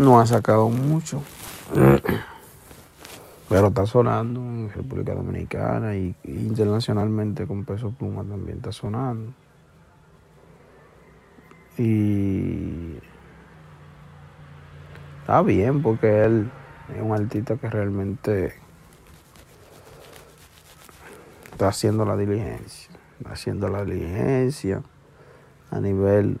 no ha sacado mucho, pero está sonando en República Dominicana y, internacionalmente con Peso Pluma también está sonando. Y está bien porque él es un artista que realmente está haciendo la diligencia, haciendo la diligencia a nivel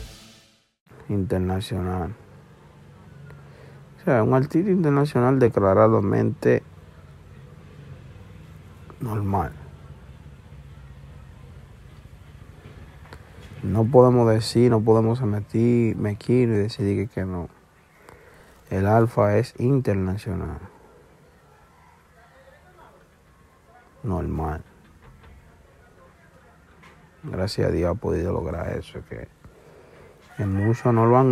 Internacional. O sea, un artista internacional declaradamente normal. No podemos decir, no podemos meter, me quiero y decidir que, que no. El alfa es internacional. Normal. Gracias a Dios ha podido lograr eso, que en muchos no lo han